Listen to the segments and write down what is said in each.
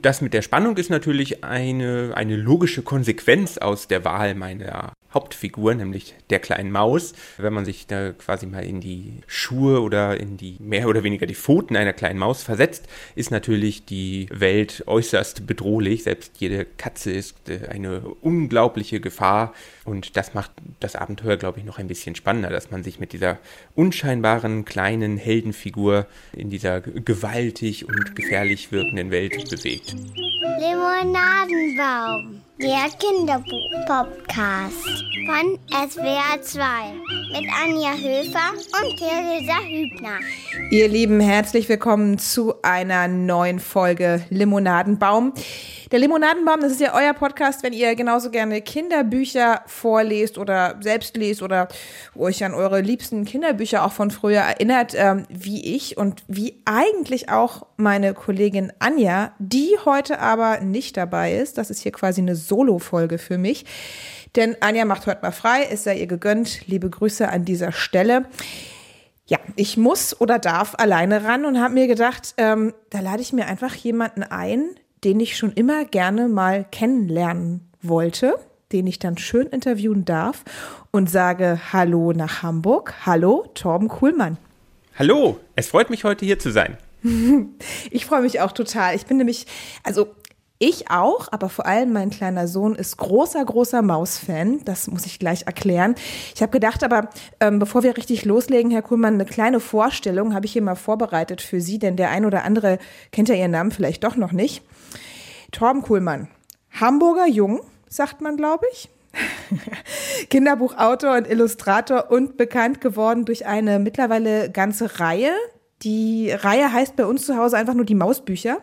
Das mit der Spannung ist natürlich eine, eine logische Konsequenz aus der Wahl meiner Hauptfigur, nämlich der kleinen Maus. Wenn man sich da quasi mal in die Schuhe oder in die mehr oder weniger die Pfoten einer kleinen Maus versetzt, ist natürlich die Welt äußerst bedrohlich. Selbst jede Katze ist äh, eine unglaubliche Gefahr. Und das macht das Abenteuer, glaube ich, noch ein bisschen spannender, dass man sich mit dieser unscheinbaren kleinen Heldenfigur in dieser gewaltig und gefährlich wirkenden Welt bewegt. Limonadenbaum, der Kinderbuch-Podcast von SWR 2 mit Anja Höfer und Theresa Hübner. Ihr Lieben, herzlich willkommen zu einer neuen Folge Limonadenbaum. Der Limonadenbaum, das ist ja euer Podcast, wenn ihr genauso gerne Kinderbücher vorlest oder selbst lest oder euch an eure liebsten Kinderbücher auch von früher erinnert, ähm, wie ich und wie eigentlich auch meine Kollegin Anja, die heute aber nicht dabei ist. Das ist hier quasi eine Solo-Folge für mich. Denn Anja macht heute mal frei, es sei ihr gegönnt. Liebe Grüße an dieser Stelle. Ja, ich muss oder darf alleine ran und habe mir gedacht, ähm, da lade ich mir einfach jemanden ein, den ich schon immer gerne mal kennenlernen wollte, den ich dann schön interviewen darf und sage Hallo nach Hamburg. Hallo, Torben Kuhlmann. Hallo, es freut mich heute hier zu sein. ich freue mich auch total. Ich bin nämlich, also ich auch, aber vor allem mein kleiner Sohn ist großer, großer Maus-Fan. Das muss ich gleich erklären. Ich habe gedacht, aber ähm, bevor wir richtig loslegen, Herr Kuhlmann, eine kleine Vorstellung habe ich hier mal vorbereitet für Sie, denn der ein oder andere kennt ja Ihren Namen vielleicht doch noch nicht. Torben Kuhlmann, Hamburger Jung, sagt man, glaube ich. Kinderbuchautor und Illustrator und bekannt geworden durch eine mittlerweile ganze Reihe. Die Reihe heißt bei uns zu Hause einfach nur die Mausbücher.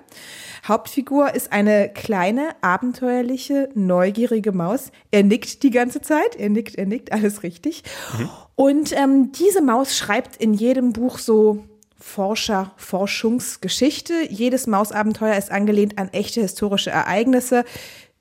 Hauptfigur ist eine kleine, abenteuerliche, neugierige Maus. Er nickt die ganze Zeit. Er nickt, er nickt, alles richtig. Mhm. Und ähm, diese Maus schreibt in jedem Buch so Forscher, Forschungsgeschichte. Jedes Mausabenteuer ist angelehnt an echte historische Ereignisse.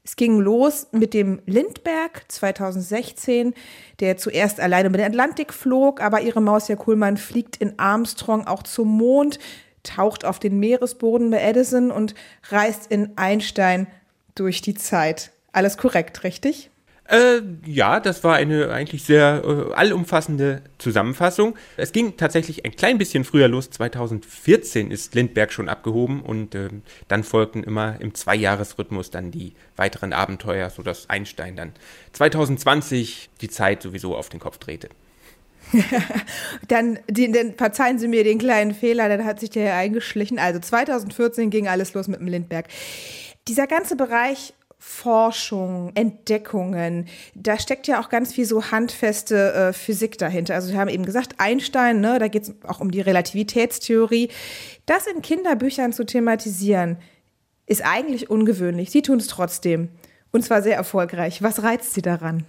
Es ging los mit dem Lindberg 2016, der zuerst alleine über den Atlantik flog, aber ihre Maus Herr Kuhlmann fliegt in Armstrong auch zum Mond, taucht auf den Meeresboden bei Edison und reist in Einstein durch die Zeit. Alles korrekt, richtig? Äh, ja, das war eine eigentlich sehr äh, allumfassende Zusammenfassung. Es ging tatsächlich ein klein bisschen früher los. 2014 ist Lindbergh schon abgehoben und äh, dann folgten immer im Zweijahresrhythmus dann die weiteren Abenteuer, sodass Einstein dann 2020 die Zeit sowieso auf den Kopf drehte. Dann, die, dann verzeihen Sie mir den kleinen Fehler, dann hat sich der hier eingeschlichen. Also 2014 ging alles los mit dem Lindbergh. Dieser ganze Bereich Forschung, Entdeckungen. Da steckt ja auch ganz viel so handfeste äh, Physik dahinter. Also wir haben eben gesagt, Einstein, ne, da geht es auch um die Relativitätstheorie. Das in Kinderbüchern zu thematisieren, ist eigentlich ungewöhnlich. Sie tun es trotzdem. Und zwar sehr erfolgreich. Was reizt Sie daran?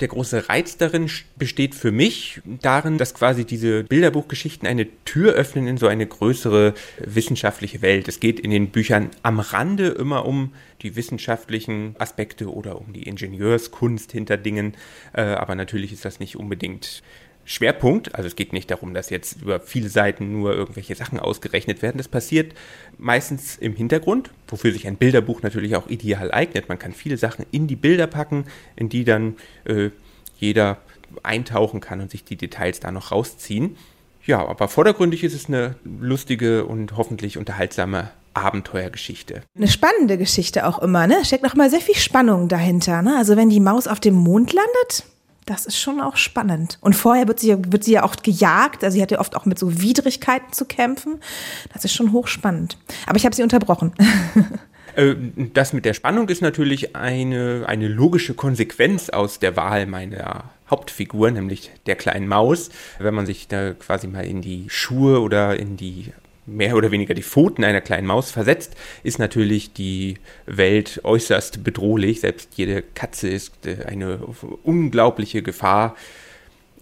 Der große Reiz darin besteht für mich darin, dass quasi diese Bilderbuchgeschichten eine Tür öffnen in so eine größere wissenschaftliche Welt. Es geht in den Büchern am Rande immer um die wissenschaftlichen Aspekte oder um die Ingenieurskunst hinter Dingen, äh, aber natürlich ist das nicht unbedingt Schwerpunkt. Also es geht nicht darum, dass jetzt über viele Seiten nur irgendwelche Sachen ausgerechnet werden. Das passiert meistens im Hintergrund, wofür sich ein Bilderbuch natürlich auch ideal eignet. Man kann viele Sachen in die Bilder packen, in die dann äh, jeder eintauchen kann und sich die Details da noch rausziehen. Ja, aber vordergründig ist es eine lustige und hoffentlich unterhaltsame Abenteuergeschichte. Eine spannende Geschichte auch immer, ne? Steckt immer sehr viel Spannung dahinter, ne? Also wenn die Maus auf dem Mond landet, das ist schon auch spannend. Und vorher wird sie, wird sie ja oft gejagt. Also sie hat ja oft auch mit so Widrigkeiten zu kämpfen. Das ist schon hochspannend. Aber ich habe sie unterbrochen. Äh, das mit der Spannung ist natürlich eine, eine logische Konsequenz aus der Wahl meiner Hauptfigur, nämlich der kleinen Maus. Wenn man sich da quasi mal in die Schuhe oder in die mehr oder weniger die Pfoten einer kleinen Maus versetzt, ist natürlich die Welt äußerst bedrohlich. Selbst jede Katze ist äh, eine unglaubliche Gefahr.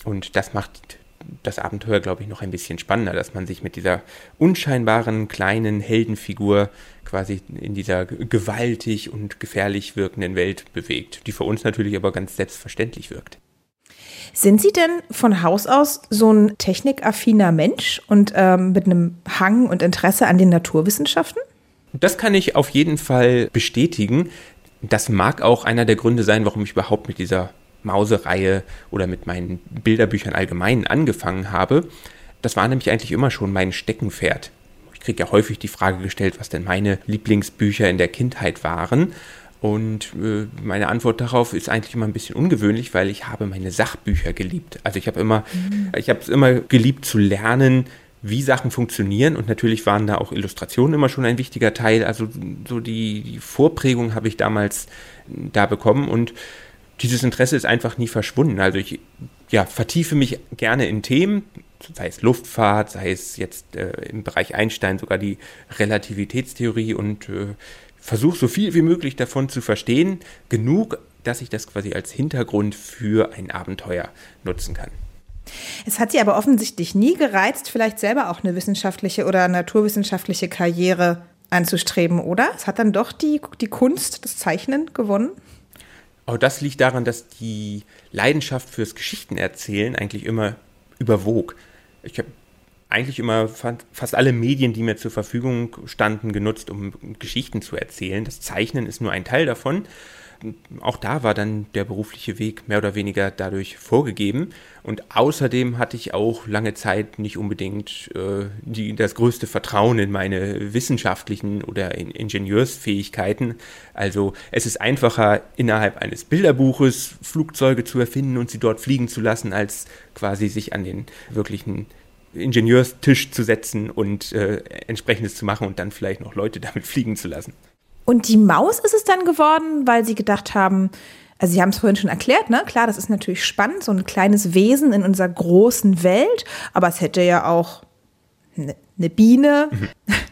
Und das macht das Abenteuer, glaube ich, noch ein bisschen spannender, dass man sich mit dieser unscheinbaren kleinen Heldenfigur quasi in dieser gewaltig und gefährlich wirkenden Welt bewegt, die für uns natürlich aber ganz selbstverständlich wirkt. Sind Sie denn von Haus aus so ein technikaffiner Mensch und ähm, mit einem Hang und Interesse an den Naturwissenschaften? Das kann ich auf jeden Fall bestätigen. Das mag auch einer der Gründe sein, warum ich überhaupt mit dieser Mausereihe oder mit meinen Bilderbüchern allgemein angefangen habe. Das war nämlich eigentlich immer schon mein Steckenpferd. Ich kriege ja häufig die Frage gestellt, was denn meine Lieblingsbücher in der Kindheit waren. Und äh, meine Antwort darauf ist eigentlich immer ein bisschen ungewöhnlich, weil ich habe meine Sachbücher geliebt. Also ich habe immer, mhm. ich habe es immer geliebt zu lernen, wie Sachen funktionieren und natürlich waren da auch Illustrationen immer schon ein wichtiger Teil. Also so die, die Vorprägung habe ich damals da bekommen und dieses Interesse ist einfach nie verschwunden. Also ich ja, vertiefe mich gerne in Themen, sei es Luftfahrt, sei es jetzt äh, im Bereich Einstein sogar die Relativitätstheorie und äh, versuche so viel wie möglich davon zu verstehen, genug, dass ich das quasi als Hintergrund für ein Abenteuer nutzen kann. Es hat sie aber offensichtlich nie gereizt, vielleicht selber auch eine wissenschaftliche oder naturwissenschaftliche Karriere anzustreben, oder? Es hat dann doch die, die Kunst, das Zeichnen gewonnen? Auch das liegt daran, dass die Leidenschaft fürs Geschichtenerzählen eigentlich immer überwog. Ich habe eigentlich immer fast alle Medien, die mir zur Verfügung standen, genutzt, um Geschichten zu erzählen. Das Zeichnen ist nur ein Teil davon auch da war dann der berufliche Weg mehr oder weniger dadurch vorgegeben. Und außerdem hatte ich auch lange Zeit nicht unbedingt äh, die, das größte Vertrauen in meine wissenschaftlichen oder in Ingenieursfähigkeiten. Also es ist einfacher, innerhalb eines Bilderbuches Flugzeuge zu erfinden und sie dort fliegen zu lassen, als quasi sich an den wirklichen Ingenieurstisch zu setzen und äh, entsprechendes zu machen und dann vielleicht noch Leute damit fliegen zu lassen. Und die Maus ist es dann geworden, weil sie gedacht haben, also Sie haben es vorhin schon erklärt, ne? Klar, das ist natürlich spannend, so ein kleines Wesen in unserer großen Welt, aber es hätte ja auch eine ne Biene, mhm.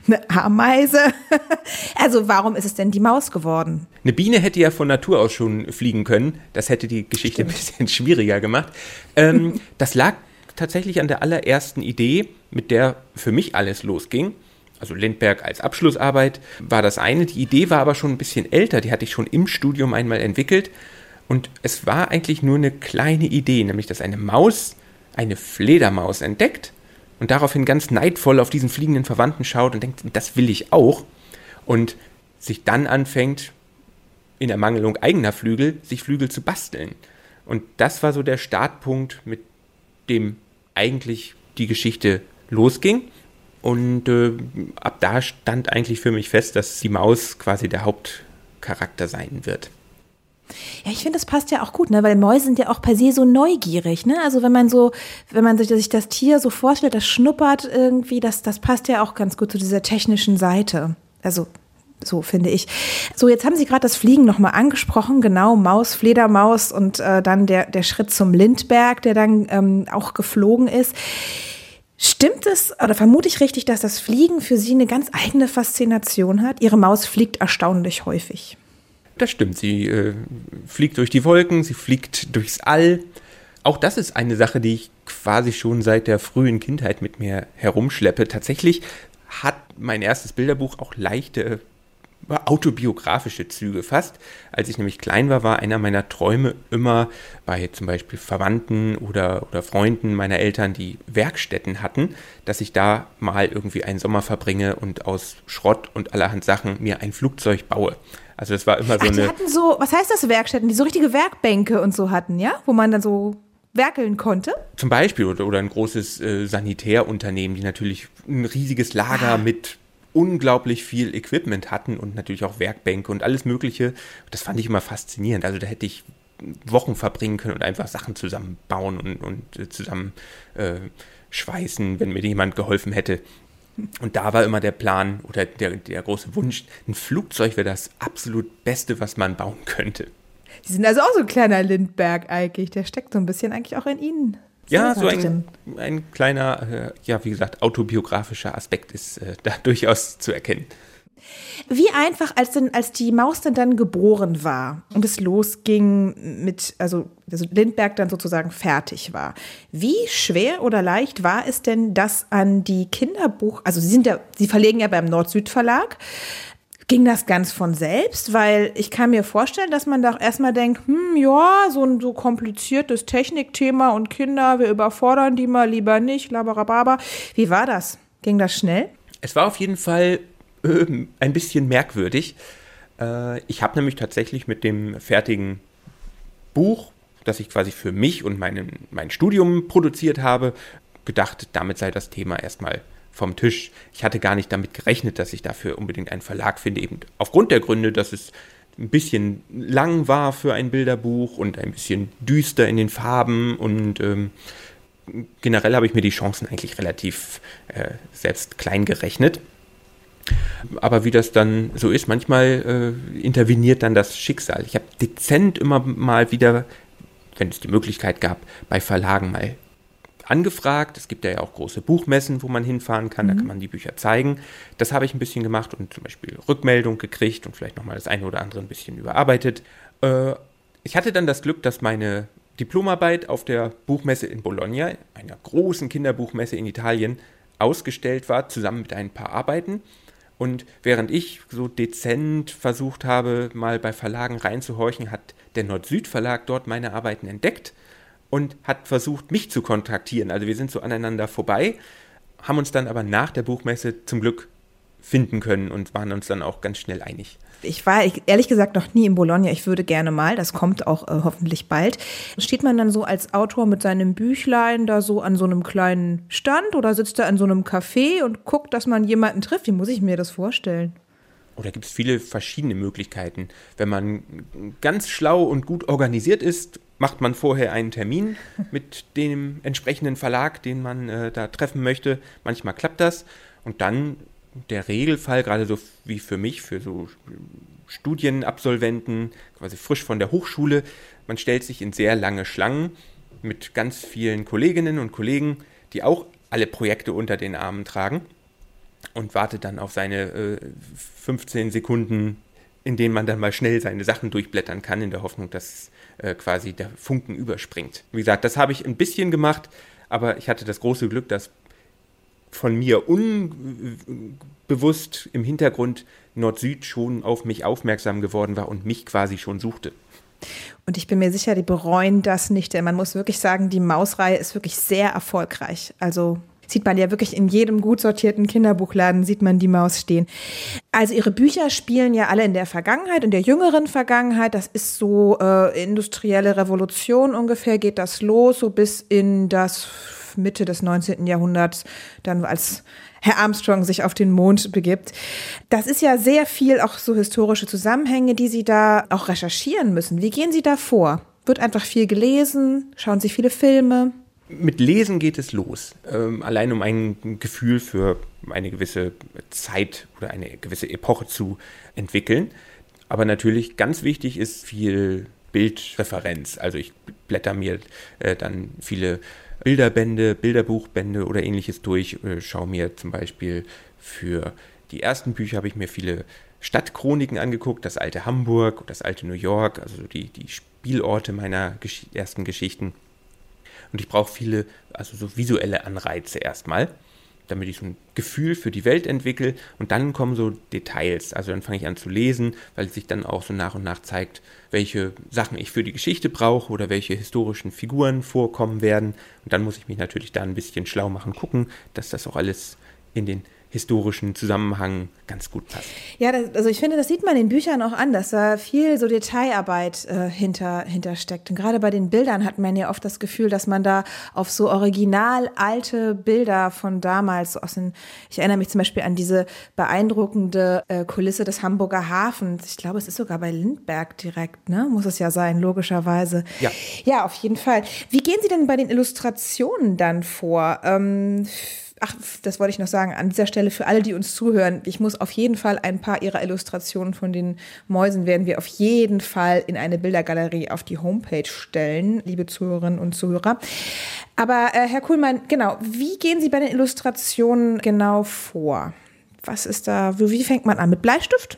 eine Ameise. Also warum ist es denn die Maus geworden? Eine Biene hätte ja von Natur aus schon fliegen können. Das hätte die Geschichte Stimmt. ein bisschen schwieriger gemacht. Ähm, das lag tatsächlich an der allerersten Idee, mit der für mich alles losging also Lindberg als Abschlussarbeit, war das eine. Die Idee war aber schon ein bisschen älter, die hatte ich schon im Studium einmal entwickelt. Und es war eigentlich nur eine kleine Idee, nämlich dass eine Maus eine Fledermaus entdeckt und daraufhin ganz neidvoll auf diesen fliegenden Verwandten schaut und denkt, das will ich auch. Und sich dann anfängt, in Ermangelung eigener Flügel, sich Flügel zu basteln. Und das war so der Startpunkt, mit dem eigentlich die Geschichte losging. Und äh, ab da stand eigentlich für mich fest, dass die Maus quasi der Hauptcharakter sein wird. Ja, ich finde, das passt ja auch gut, ne? weil Mäuse sind ja auch per se so neugierig. Ne? Also wenn man so, wenn man sich, sich das Tier so vorstellt, das schnuppert irgendwie, das, das passt ja auch ganz gut zu dieser technischen Seite. Also so finde ich. So, jetzt haben Sie gerade das Fliegen nochmal angesprochen, genau, Maus, Fledermaus und äh, dann der, der Schritt zum Lindberg, der dann ähm, auch geflogen ist. Stimmt es oder vermute ich richtig, dass das Fliegen für Sie eine ganz eigene Faszination hat? Ihre Maus fliegt erstaunlich häufig. Das stimmt. Sie äh, fliegt durch die Wolken, sie fliegt durchs All. Auch das ist eine Sache, die ich quasi schon seit der frühen Kindheit mit mir herumschleppe. Tatsächlich hat mein erstes Bilderbuch auch leichte autobiografische Züge fast. Als ich nämlich klein war, war einer meiner Träume immer bei zum Beispiel Verwandten oder, oder Freunden meiner Eltern, die Werkstätten hatten, dass ich da mal irgendwie einen Sommer verbringe und aus Schrott und allerhand Sachen mir ein Flugzeug baue. Also das war immer so Ach, die eine. hatten so, was heißt das Werkstätten, die so richtige Werkbänke und so hatten, ja? Wo man dann so werkeln konnte? Zum Beispiel oder, oder ein großes äh, Sanitärunternehmen, die natürlich ein riesiges Lager ah. mit unglaublich viel Equipment hatten und natürlich auch Werkbänke und alles Mögliche. Das fand ich immer faszinierend. Also da hätte ich Wochen verbringen können und einfach Sachen zusammenbauen und, und äh, zusammen äh, schweißen, wenn mir jemand geholfen hätte. Und da war immer der Plan oder der, der große Wunsch, ein Flugzeug wäre das absolut Beste, was man bauen könnte. Sie sind also auch so ein kleiner Lindberg eigentlich. Der steckt so ein bisschen eigentlich auch in Ihnen. Ja, so ein, ein kleiner, äh, ja, wie gesagt, autobiografischer Aspekt ist äh, da durchaus zu erkennen. Wie einfach, als, denn, als die Maus dann, dann geboren war und es losging mit, also, also Lindberg dann sozusagen fertig war, wie schwer oder leicht war es denn, das an die Kinderbuch, also Sie sind ja, Sie verlegen ja beim Nord-Süd-Verlag, Ging das ganz von selbst? Weil ich kann mir vorstellen, dass man da auch erstmal denkt, hm, ja, so ein so kompliziertes Technikthema und Kinder, wir überfordern die mal lieber nicht, labarababa. Wie war das? Ging das schnell? Es war auf jeden Fall äh, ein bisschen merkwürdig. Äh, ich habe nämlich tatsächlich mit dem fertigen Buch, das ich quasi für mich und meinen, mein Studium produziert habe, gedacht, damit sei das Thema erstmal vom Tisch. Ich hatte gar nicht damit gerechnet, dass ich dafür unbedingt einen Verlag finde, eben aufgrund der Gründe, dass es ein bisschen lang war für ein Bilderbuch und ein bisschen düster in den Farben und ähm, generell habe ich mir die Chancen eigentlich relativ äh, selbst klein gerechnet. Aber wie das dann so ist, manchmal äh, interveniert dann das Schicksal. Ich habe dezent immer mal wieder, wenn es die Möglichkeit gab, bei Verlagen mal angefragt. Es gibt ja auch große Buchmessen, wo man hinfahren kann, mhm. da kann man die Bücher zeigen. Das habe ich ein bisschen gemacht und zum Beispiel Rückmeldung gekriegt und vielleicht nochmal das eine oder andere ein bisschen überarbeitet. Äh, ich hatte dann das Glück, dass meine Diplomarbeit auf der Buchmesse in Bologna, einer großen Kinderbuchmesse in Italien, ausgestellt war, zusammen mit ein paar Arbeiten. Und während ich so dezent versucht habe, mal bei Verlagen reinzuhorchen, hat der Nord-Süd-Verlag dort meine Arbeiten entdeckt und hat versucht, mich zu kontaktieren. Also wir sind so aneinander vorbei, haben uns dann aber nach der Buchmesse zum Glück finden können und waren uns dann auch ganz schnell einig. Ich war ehrlich gesagt noch nie in Bologna. Ich würde gerne mal. Das kommt auch äh, hoffentlich bald. Steht man dann so als Autor mit seinem Büchlein da so an so einem kleinen Stand oder sitzt er in so einem Café und guckt, dass man jemanden trifft? Wie muss ich mir das vorstellen? Oder gibt es viele verschiedene Möglichkeiten. Wenn man ganz schlau und gut organisiert ist macht man vorher einen Termin mit dem entsprechenden Verlag, den man äh, da treffen möchte. Manchmal klappt das. Und dann der Regelfall, gerade so wie für mich, für so Studienabsolventen, quasi frisch von der Hochschule, man stellt sich in sehr lange Schlangen mit ganz vielen Kolleginnen und Kollegen, die auch alle Projekte unter den Armen tragen und wartet dann auf seine äh, 15 Sekunden, in denen man dann mal schnell seine Sachen durchblättern kann, in der Hoffnung, dass äh, quasi der Funken überspringt. Wie gesagt, das habe ich ein bisschen gemacht, aber ich hatte das große Glück, dass von mir unbewusst im Hintergrund Nord-Süd schon auf mich aufmerksam geworden war und mich quasi schon suchte. Und ich bin mir sicher, die bereuen das nicht, denn man muss wirklich sagen, die Mausreihe ist wirklich sehr erfolgreich. Also sieht man ja wirklich in jedem gut sortierten Kinderbuchladen, sieht man die Maus stehen. Also ihre Bücher spielen ja alle in der Vergangenheit, in der jüngeren Vergangenheit. Das ist so äh, industrielle Revolution ungefähr, geht das los, so bis in das Mitte des 19. Jahrhunderts, dann als Herr Armstrong sich auf den Mond begibt. Das ist ja sehr viel auch so historische Zusammenhänge, die Sie da auch recherchieren müssen. Wie gehen Sie da vor? Wird einfach viel gelesen? Schauen Sie viele Filme? Mit Lesen geht es los. Ähm, allein um ein Gefühl für eine gewisse Zeit oder eine gewisse Epoche zu entwickeln. Aber natürlich ganz wichtig ist viel Bildreferenz. Also ich blätter mir äh, dann viele Bilderbände, Bilderbuchbände oder ähnliches durch, äh, schaue mir zum Beispiel für die ersten Bücher habe ich mir viele Stadtchroniken angeguckt, das alte Hamburg, das alte New York, also die, die Spielorte meiner Gesch ersten Geschichten. Und ich brauche viele, also so visuelle Anreize erstmal, damit ich so ein Gefühl für die Welt entwickle. Und dann kommen so Details. Also dann fange ich an zu lesen, weil sich dann auch so nach und nach zeigt, welche Sachen ich für die Geschichte brauche oder welche historischen Figuren vorkommen werden. Und dann muss ich mich natürlich da ein bisschen schlau machen, gucken, dass das auch alles in den historischen Zusammenhang ganz gut passt. Ja, das, also ich finde, das sieht man in Büchern auch an, dass da viel so Detailarbeit äh, hinter, hintersteckt. Und gerade bei den Bildern hat man ja oft das Gefühl, dass man da auf so original alte Bilder von damals, aus den, ich erinnere mich zum Beispiel an diese beeindruckende äh, Kulisse des Hamburger Hafens. Ich glaube, es ist sogar bei Lindberg direkt, ne? Muss es ja sein, logischerweise. Ja. Ja, auf jeden Fall. Wie gehen Sie denn bei den Illustrationen dann vor? Ähm, Ach, das wollte ich noch sagen. An dieser Stelle für alle, die uns zuhören, ich muss auf jeden Fall ein paar Ihrer Illustrationen von den Mäusen werden wir auf jeden Fall in eine Bildergalerie auf die Homepage stellen, liebe Zuhörerinnen und Zuhörer. Aber äh, Herr Kuhlmann, genau, wie gehen Sie bei den Illustrationen genau vor? Was ist da, wie fängt man an? Mit Bleistift?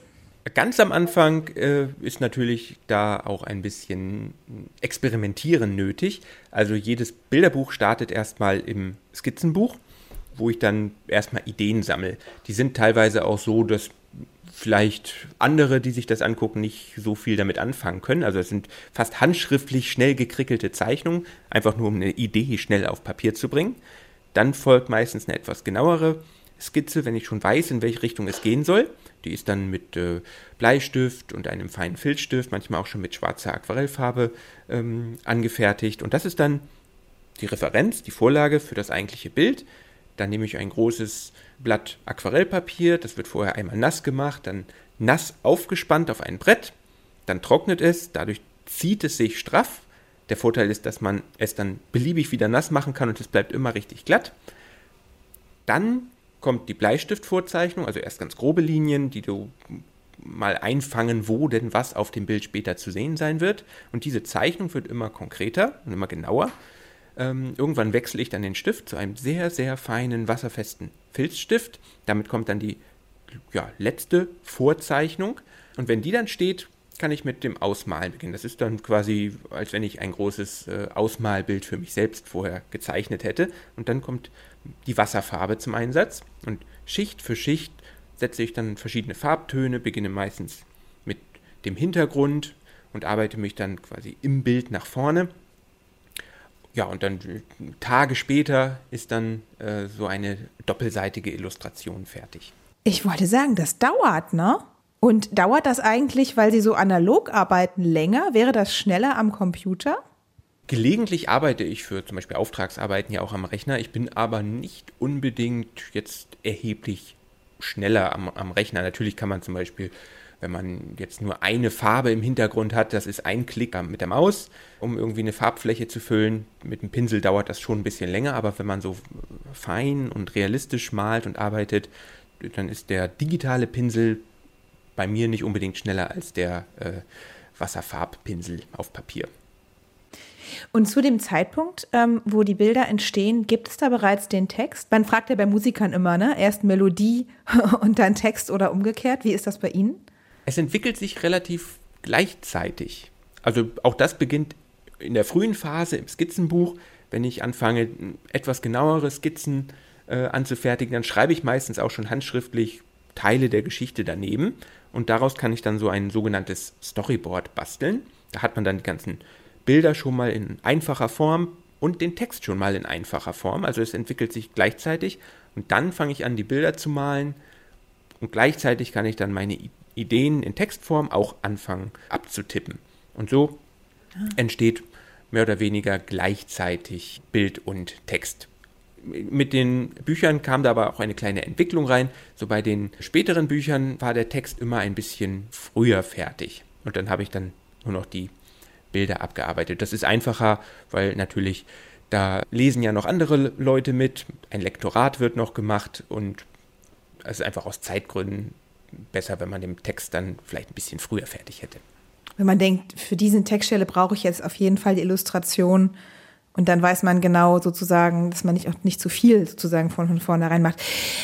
Ganz am Anfang äh, ist natürlich da auch ein bisschen Experimentieren nötig. Also jedes Bilderbuch startet erstmal im Skizzenbuch wo ich dann erstmal Ideen sammle. Die sind teilweise auch so, dass vielleicht andere, die sich das angucken, nicht so viel damit anfangen können. Also es sind fast handschriftlich schnell gekrickelte Zeichnungen, einfach nur um eine Idee schnell auf Papier zu bringen. Dann folgt meistens eine etwas genauere Skizze, wenn ich schon weiß, in welche Richtung es gehen soll. Die ist dann mit äh, Bleistift und einem feinen Filzstift, manchmal auch schon mit schwarzer Aquarellfarbe ähm, angefertigt. Und das ist dann die Referenz, die Vorlage für das eigentliche Bild. Dann nehme ich ein großes Blatt Aquarellpapier, das wird vorher einmal nass gemacht, dann nass aufgespannt auf ein Brett, dann trocknet es, dadurch zieht es sich straff. Der Vorteil ist, dass man es dann beliebig wieder nass machen kann und es bleibt immer richtig glatt. Dann kommt die Bleistiftvorzeichnung, also erst ganz grobe Linien, die du mal einfangen, wo denn was auf dem Bild später zu sehen sein wird. Und diese Zeichnung wird immer konkreter und immer genauer. Ähm, irgendwann wechsle ich dann den Stift zu einem sehr, sehr feinen, wasserfesten Filzstift. Damit kommt dann die ja, letzte Vorzeichnung. Und wenn die dann steht, kann ich mit dem Ausmalen beginnen. Das ist dann quasi, als wenn ich ein großes äh, Ausmalbild für mich selbst vorher gezeichnet hätte. Und dann kommt die Wasserfarbe zum Einsatz. Und Schicht für Schicht setze ich dann verschiedene Farbtöne, beginne meistens mit dem Hintergrund und arbeite mich dann quasi im Bild nach vorne. Ja, und dann Tage später ist dann äh, so eine doppelseitige Illustration fertig. Ich wollte sagen, das dauert, ne? Und dauert das eigentlich, weil Sie so analog arbeiten, länger? Wäre das schneller am Computer? Gelegentlich arbeite ich für zum Beispiel Auftragsarbeiten ja auch am Rechner. Ich bin aber nicht unbedingt jetzt erheblich schneller am, am Rechner. Natürlich kann man zum Beispiel, wenn man jetzt nur eine Farbe im Hintergrund hat, das ist ein Klick mit der Maus, um irgendwie eine Farbfläche zu füllen. Mit dem Pinsel dauert das schon ein bisschen länger, aber wenn man so fein und realistisch malt und arbeitet, dann ist der digitale Pinsel bei mir nicht unbedingt schneller als der äh, Wasserfarbpinsel auf Papier. Und zu dem Zeitpunkt, ähm, wo die Bilder entstehen, gibt es da bereits den Text? Man fragt ja bei Musikern immer, ne? Erst Melodie und dann Text oder umgekehrt. Wie ist das bei Ihnen? Es entwickelt sich relativ gleichzeitig. Also auch das beginnt in der frühen Phase im Skizzenbuch. Wenn ich anfange, etwas genauere Skizzen äh, anzufertigen, dann schreibe ich meistens auch schon handschriftlich Teile der Geschichte daneben und daraus kann ich dann so ein sogenanntes Storyboard basteln. Da hat man dann die ganzen Bilder schon mal in einfacher Form und den Text schon mal in einfacher Form. Also es entwickelt sich gleichzeitig und dann fange ich an, die Bilder zu malen und gleichzeitig kann ich dann meine Ideen in Textform auch anfangen abzutippen. Und so ah. entsteht mehr oder weniger gleichzeitig Bild und Text mit den Büchern kam da aber auch eine kleine Entwicklung rein. So bei den späteren Büchern war der Text immer ein bisschen früher fertig. Und dann habe ich dann nur noch die Bilder abgearbeitet. Das ist einfacher, weil natürlich da lesen ja noch andere Leute mit. Ein Lektorat wird noch gemacht und es ist einfach aus Zeitgründen besser, wenn man den Text dann vielleicht ein bisschen früher fertig hätte. Wenn man denkt, für diese Textstelle brauche ich jetzt auf jeden Fall die Illustration und dann weiß man genau sozusagen, dass man nicht auch nicht zu viel sozusagen von, von vornherein macht.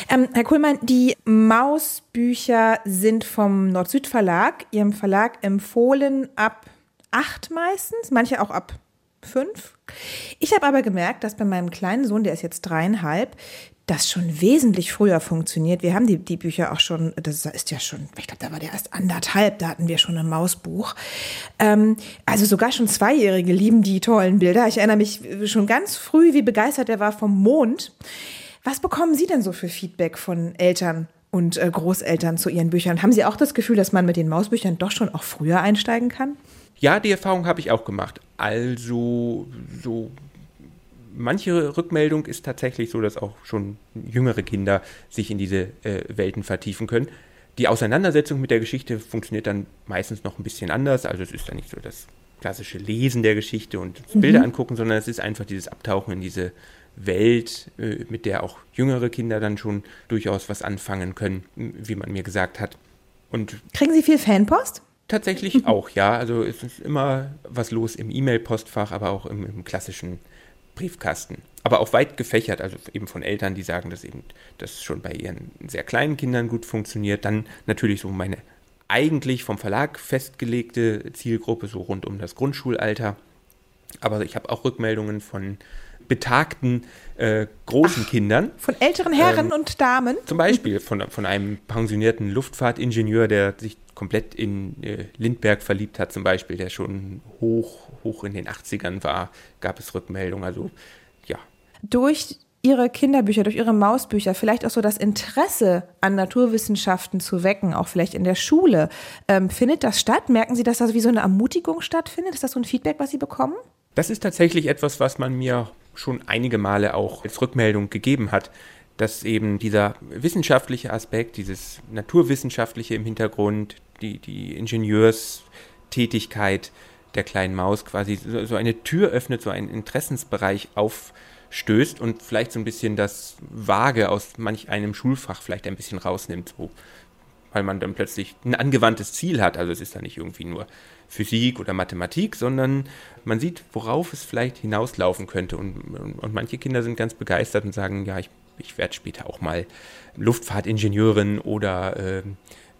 Ähm, Herr Kuhlmann, die Mausbücher sind vom Nord-Süd Verlag, Ihrem Verlag empfohlen ab acht meistens, manche auch ab fünf. Ich habe aber gemerkt, dass bei meinem kleinen Sohn, der ist jetzt dreieinhalb, das schon wesentlich früher funktioniert. Wir haben die, die Bücher auch schon, das ist ja schon, ich glaube, da war der erst anderthalb, da hatten wir schon ein Mausbuch. Ähm, also sogar schon Zweijährige lieben die tollen Bilder. Ich erinnere mich schon ganz früh, wie begeistert er war vom Mond. Was bekommen Sie denn so für Feedback von Eltern und äh, Großeltern zu Ihren Büchern? Haben Sie auch das Gefühl, dass man mit den Mausbüchern doch schon auch früher einsteigen kann? Ja, die Erfahrung habe ich auch gemacht. Also so manche Rückmeldung ist tatsächlich so, dass auch schon jüngere Kinder sich in diese äh, Welten vertiefen können. Die Auseinandersetzung mit der Geschichte funktioniert dann meistens noch ein bisschen anders. Also es ist dann nicht so das klassische Lesen der Geschichte und mhm. Bilder angucken, sondern es ist einfach dieses Abtauchen in diese Welt, äh, mit der auch jüngere Kinder dann schon durchaus was anfangen können, wie man mir gesagt hat. Und Kriegen Sie viel Fanpost? Tatsächlich auch, ja. Also es ist immer was los im E-Mail-Postfach, aber auch im, im klassischen Briefkasten. Aber auch weit gefächert, also eben von Eltern, die sagen, dass eben das schon bei ihren sehr kleinen Kindern gut funktioniert. Dann natürlich so meine eigentlich vom Verlag festgelegte Zielgruppe, so rund um das Grundschulalter. Aber ich habe auch Rückmeldungen von betagten äh, großen Ach, Kindern. Von älteren Herren ähm, und Damen? Zum Beispiel von, von einem pensionierten Luftfahrtingenieur, der sich komplett in äh, Lindberg verliebt hat, zum Beispiel, der schon hoch, hoch in den 80ern war, gab es Rückmeldungen. Also ja. Durch Ihre Kinderbücher, durch Ihre Mausbücher vielleicht auch so das Interesse an Naturwissenschaften zu wecken, auch vielleicht in der Schule. Ähm, findet das statt? Merken Sie, dass das wie so eine Ermutigung stattfindet? Ist das so ein Feedback, was Sie bekommen? Das ist tatsächlich etwas, was man mir schon einige Male auch als Rückmeldung gegeben hat, dass eben dieser wissenschaftliche Aspekt, dieses naturwissenschaftliche im Hintergrund, die, die Ingenieurstätigkeit der kleinen Maus quasi so, so eine Tür öffnet, so einen Interessensbereich aufstößt und vielleicht so ein bisschen das Vage aus manch einem Schulfach vielleicht ein bisschen rausnimmt, so, weil man dann plötzlich ein angewandtes Ziel hat. Also es ist da nicht irgendwie nur Physik oder Mathematik, sondern man sieht, worauf es vielleicht hinauslaufen könnte. Und, und manche Kinder sind ganz begeistert und sagen, ja, ich ich werde später auch mal Luftfahrtingenieurin oder äh,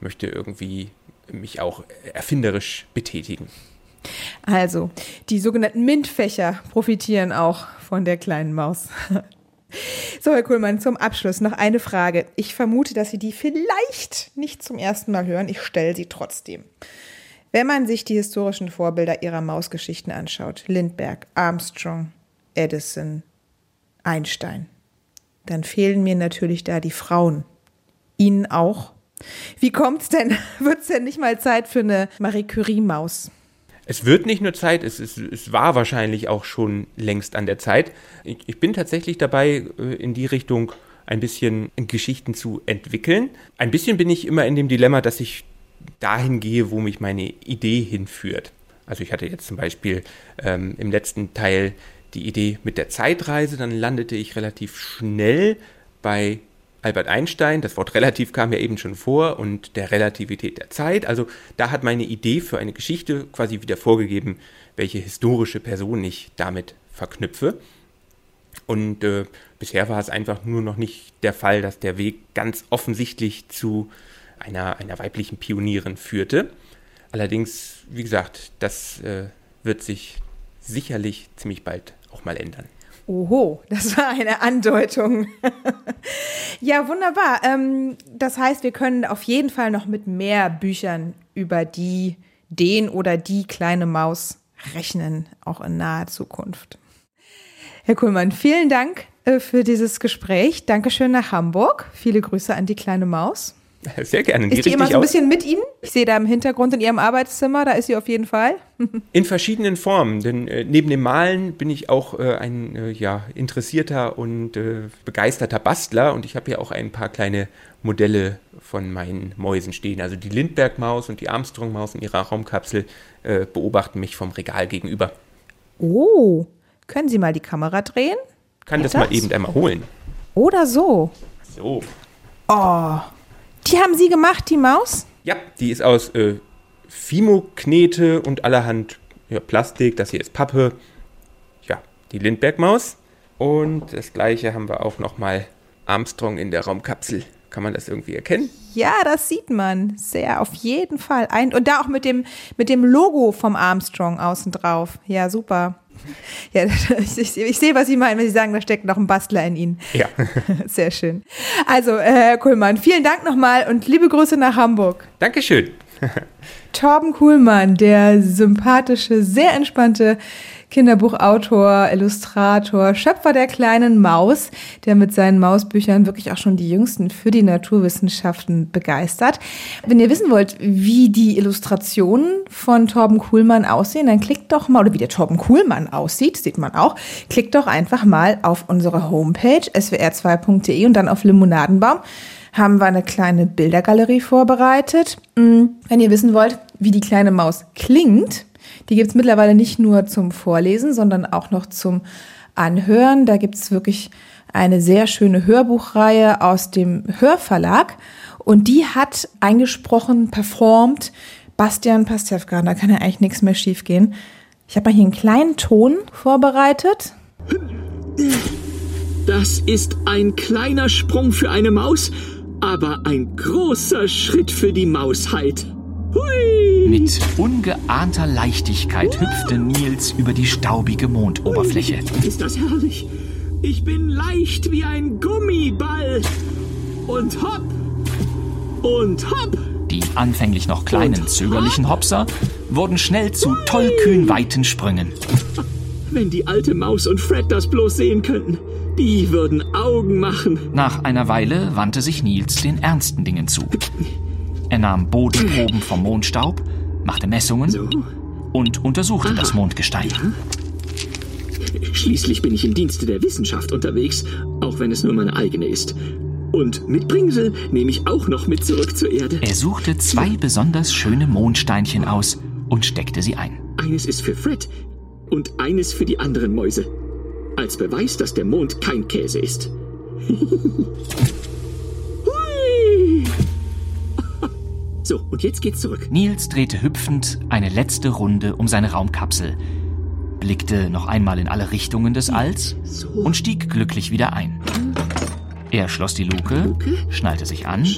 möchte irgendwie mich auch erfinderisch betätigen. Also, die sogenannten MINT-Fächer profitieren auch von der kleinen Maus. So, Herr Kuhlmann, zum Abschluss noch eine Frage. Ich vermute, dass Sie die vielleicht nicht zum ersten Mal hören. Ich stelle sie trotzdem. Wenn man sich die historischen Vorbilder Ihrer Mausgeschichten anschaut, Lindbergh, Armstrong, Edison, Einstein, dann fehlen mir natürlich da die Frauen. Ihnen auch. Wie kommt's denn? Wird's denn nicht mal Zeit für eine Marie Curie-Maus? Es wird nicht nur Zeit, es, es, es, war wahrscheinlich auch schon längst an der Zeit. Ich, ich bin tatsächlich dabei, äh, in die Richtung ein bisschen Geschichten zu entwickeln. Ein bisschen bin ich immer in dem Dilemma, dass ich dahin gehe, wo mich meine Idee hinführt. Also ich hatte jetzt zum Beispiel ähm, im letzten Teil die Idee mit der Zeitreise. Dann landete ich relativ schnell bei Albert Einstein. Das Wort relativ kam ja eben schon vor und der Relativität der Zeit. Also da hat meine Idee für eine Geschichte quasi wieder vorgegeben, welche historische Person ich damit verknüpfe. Und äh, bisher war es einfach nur noch nicht der Fall, dass der Weg ganz offensichtlich zu einer, einer weiblichen Pionierin führte. Allerdings, wie gesagt, das äh, wird sich sicherlich ziemlich bald auch mal ändern. Oho, das war eine Andeutung. ja, wunderbar. Ähm, das heißt, wir können auf jeden Fall noch mit mehr Büchern über die, den oder die kleine Maus rechnen, auch in naher Zukunft. Herr Kuhlmann, vielen Dank äh, für dieses Gespräch. Dankeschön nach Hamburg. Viele Grüße an die kleine Maus. Sehr gerne. Die ist die immer so ein bisschen mit Ihnen? Ich sehe da im Hintergrund in Ihrem Arbeitszimmer, da ist sie auf jeden Fall. in verschiedenen Formen, denn äh, neben dem Malen bin ich auch äh, ein äh, ja, interessierter und äh, begeisterter Bastler und ich habe hier auch ein paar kleine Modelle von meinen Mäusen stehen. Also die Lindbergh-Maus und die Armstrong-Maus in ihrer Raumkapsel äh, beobachten mich vom Regal gegenüber. Oh, können Sie mal die Kamera drehen? Kann das, das mal eben einmal holen. Oder so. So. Oh, die haben Sie gemacht, die Maus? Ja, die ist aus äh, Fimo-Knete und allerhand ja, Plastik. Das hier ist Pappe. Ja, die Lindbergh-Maus. Und das gleiche haben wir auch nochmal Armstrong in der Raumkapsel. Kann man das irgendwie erkennen? Ja, das sieht man. Sehr, auf jeden Fall. Ein, und da auch mit dem, mit dem Logo vom Armstrong außen drauf. Ja, super. Ja, ich, ich, ich, sehe, was Sie meinen, wenn Sie sagen, da steckt noch ein Bastler in Ihnen. Ja. Sehr schön. Also, äh, Herr Kuhlmann, vielen Dank nochmal und liebe Grüße nach Hamburg. Dankeschön. Torben Kuhlmann, der sympathische, sehr entspannte Kinderbuchautor, Illustrator, Schöpfer der kleinen Maus, der mit seinen Mausbüchern wirklich auch schon die jüngsten für die Naturwissenschaften begeistert. Wenn ihr wissen wollt, wie die Illustrationen von Torben Kuhlmann aussehen, dann klickt doch mal, oder wie der Torben Kuhlmann aussieht, sieht man auch, klickt doch einfach mal auf unsere Homepage swr2.de und dann auf Limonadenbaum haben wir eine kleine Bildergalerie vorbereitet. Hm, wenn ihr wissen wollt, wie die kleine Maus klingt, die gibt es mittlerweile nicht nur zum Vorlesen, sondern auch noch zum Anhören. Da gibt es wirklich eine sehr schöne Hörbuchreihe aus dem Hörverlag. Und die hat eingesprochen, performt Bastian Pastewka. Da kann ja eigentlich nichts mehr schiefgehen. Ich habe mal hier einen kleinen Ton vorbereitet. Das ist ein kleiner Sprung für eine Maus, aber ein großer Schritt für die Mausheit. Hui! Mit ungeahnter Leichtigkeit hüpfte Nils über die staubige Mondoberfläche. Hui, ist das herrlich! Ich bin leicht wie ein Gummiball! Und hopp! Und hopp! Die anfänglich noch kleinen, zögerlichen Hopser wurden schnell zu tollkühn weiten Sprüngen. Wenn die alte Maus und Fred das bloß sehen könnten, die würden Augen machen. Nach einer Weile wandte sich Nils den ernsten Dingen zu. Er nahm Bodenproben vom Mondstaub, machte Messungen So, und untersuchte das Mondgestein. schließlich bin ich im Dienste der Wissenschaft unterwegs, auch wenn es nur meine eigene ist. Und mit Bringsel nehme ich auch noch mit zurück zur Erde. Er suchte zwei besonders schöne Mondsteinchen aus und steckte sie ein. Eines ist für Fred und eines für die anderen Mäuse. Als Beweis, dass der Mond kein Käse ist. So, und jetzt geht's zurück. Nils drehte hüpfend eine letzte Runde um seine Raumkapsel, blickte noch einmal in alle Richtungen des Alls und stieg glücklich wieder ein. Er schloss die Luke, schnallte sich an,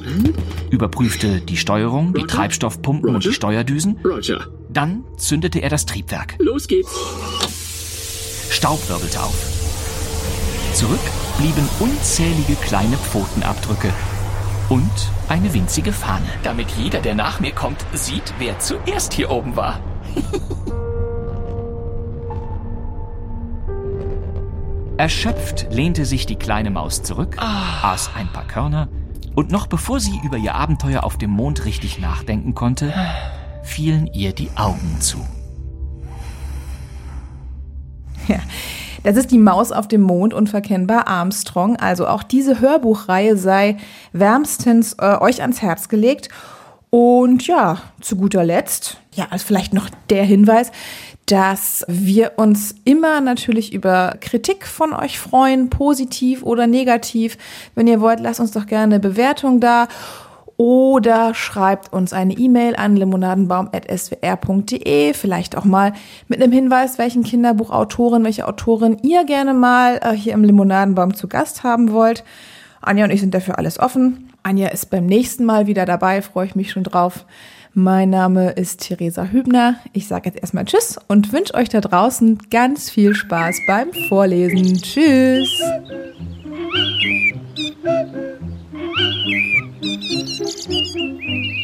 überprüfte die Steuerung, die Roger? Treibstoffpumpen und die Roger? Steuerdüsen. Roger, Dann zündete er das Triebwerk. los geht's. Staub wirbelte auf. Zurück blieben unzählige kleine Pfotenabdrücke und eine winzige Fahne. Damit jeder, der nach mir kommt, sieht, wer zuerst hier oben war. Erschöpft lehnte sich die kleine Maus zurück, aß ein paar Körner und noch bevor sie über ihr Abenteuer auf dem Mond richtig nachdenken konnte, fielen ihr die Augen zu. Ja, das ist die Maus auf dem Mond, unverkennbar Armstrong. Also auch diese Hörbuchreihe sei wärmstens äh, euch ans Herz gelegt. Und ja, zu guter Letzt, ja, also vielleicht noch der Hinweis, dass wir uns immer natürlich über Kritik von euch freuen, positiv oder negativ. Wenn ihr wollt, lasst uns doch gerne eine Bewertung da oder schreibt uns eine E-Mail an limonadenbaum.swr.de. Vielleicht auch mal mit einem Hinweis, welchen Kinderbuchautorin, welche Autorin ihr gerne mal äh, hier im Limonadenbaum zu Gast haben wollt. Anja und ich sind dafür alles offen. Anja ist beim nächsten Mal wieder dabei, freue ich mich schon drauf. Mein Name ist Theresa Hübner. Ich sage jetzt erstmal Tschüss und wünsche euch da draußen ganz viel Spaß beim Vorlesen. Tschüss! Música